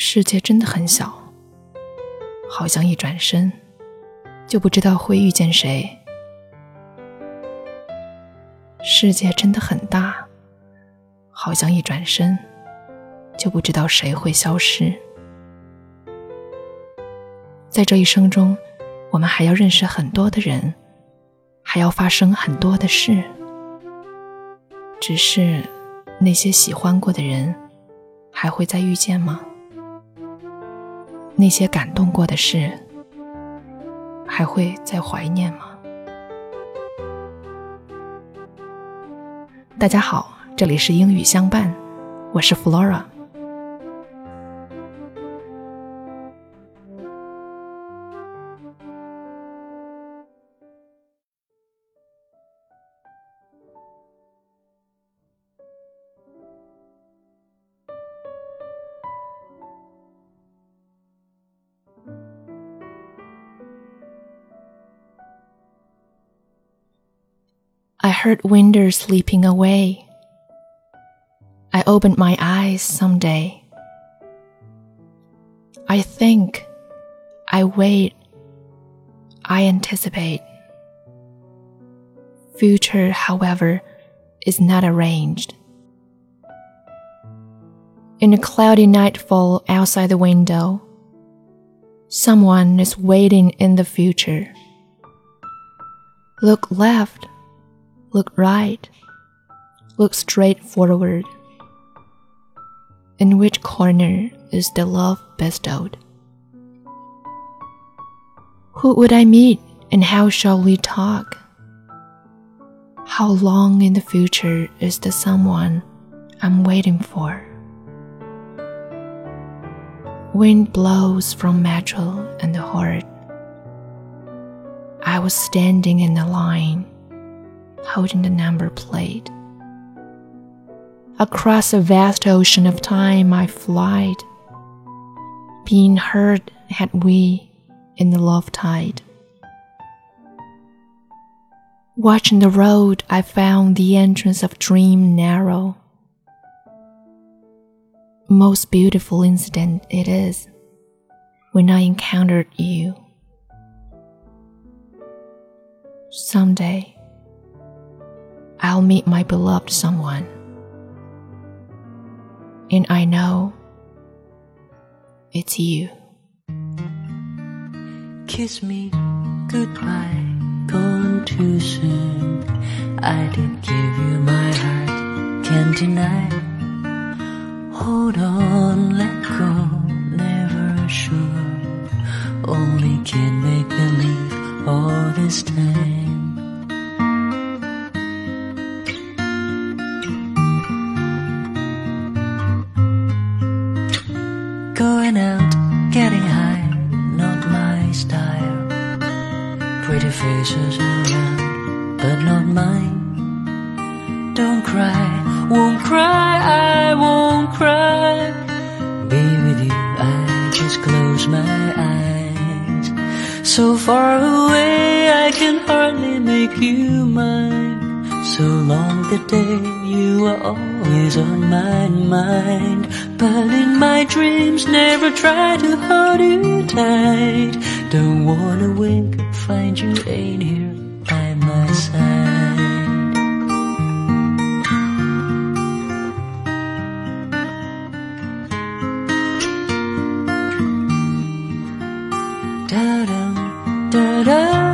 世界真的很小，好像一转身就不知道会遇见谁。世界真的很大，好像一转身就不知道谁会消失。在这一生中，我们还要认识很多的人，还要发生很多的事。只是那些喜欢过的人，还会再遇见吗？那些感动过的事，还会再怀念吗？大家好，这里是英语相伴，我是 Flora。I heard winter sleeping away. I opened my eyes someday. I think, I wait, I anticipate. Future, however, is not arranged. In a cloudy nightfall outside the window, someone is waiting in the future. Look left look right, look straight forward. In which corner is the love bestowed? Who would I meet and how shall we talk? How long in the future is the someone I'm waiting for? Wind blows from metal and the heart. I was standing in the line holding the number plate. Across a vast ocean of time I flied, being heard had we in the love tide. Watching the road, I found the entrance of dream narrow. Most beautiful incident it is when I encountered you. Someday, I'll meet my beloved someone. And I know it's you. Kiss me goodbye, gone too soon. I did give you my heart, can't deny. Hold on, let go, never sure. Only can make believe all this time. Pretty faces around, but not mine. Don't cry, won't cry, I won't cry. Be with you, I just close my eyes. So far away, I can hardly make you mine. So long the day you are always on my mind. But in my dreams, never try to hold you tight. Don't wanna wake up, find you ain't here by my side. Da da da da.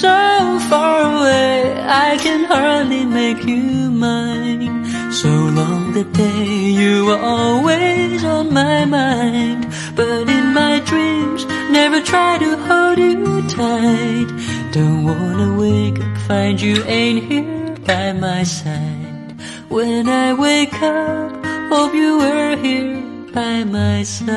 So far away, I can hardly make you mine. So long the day you are always on my mind. But in my dreams, never try to hold you tight. Don't wanna wake up, find you ain't here by my side. When I wake up, hope you were here by my side.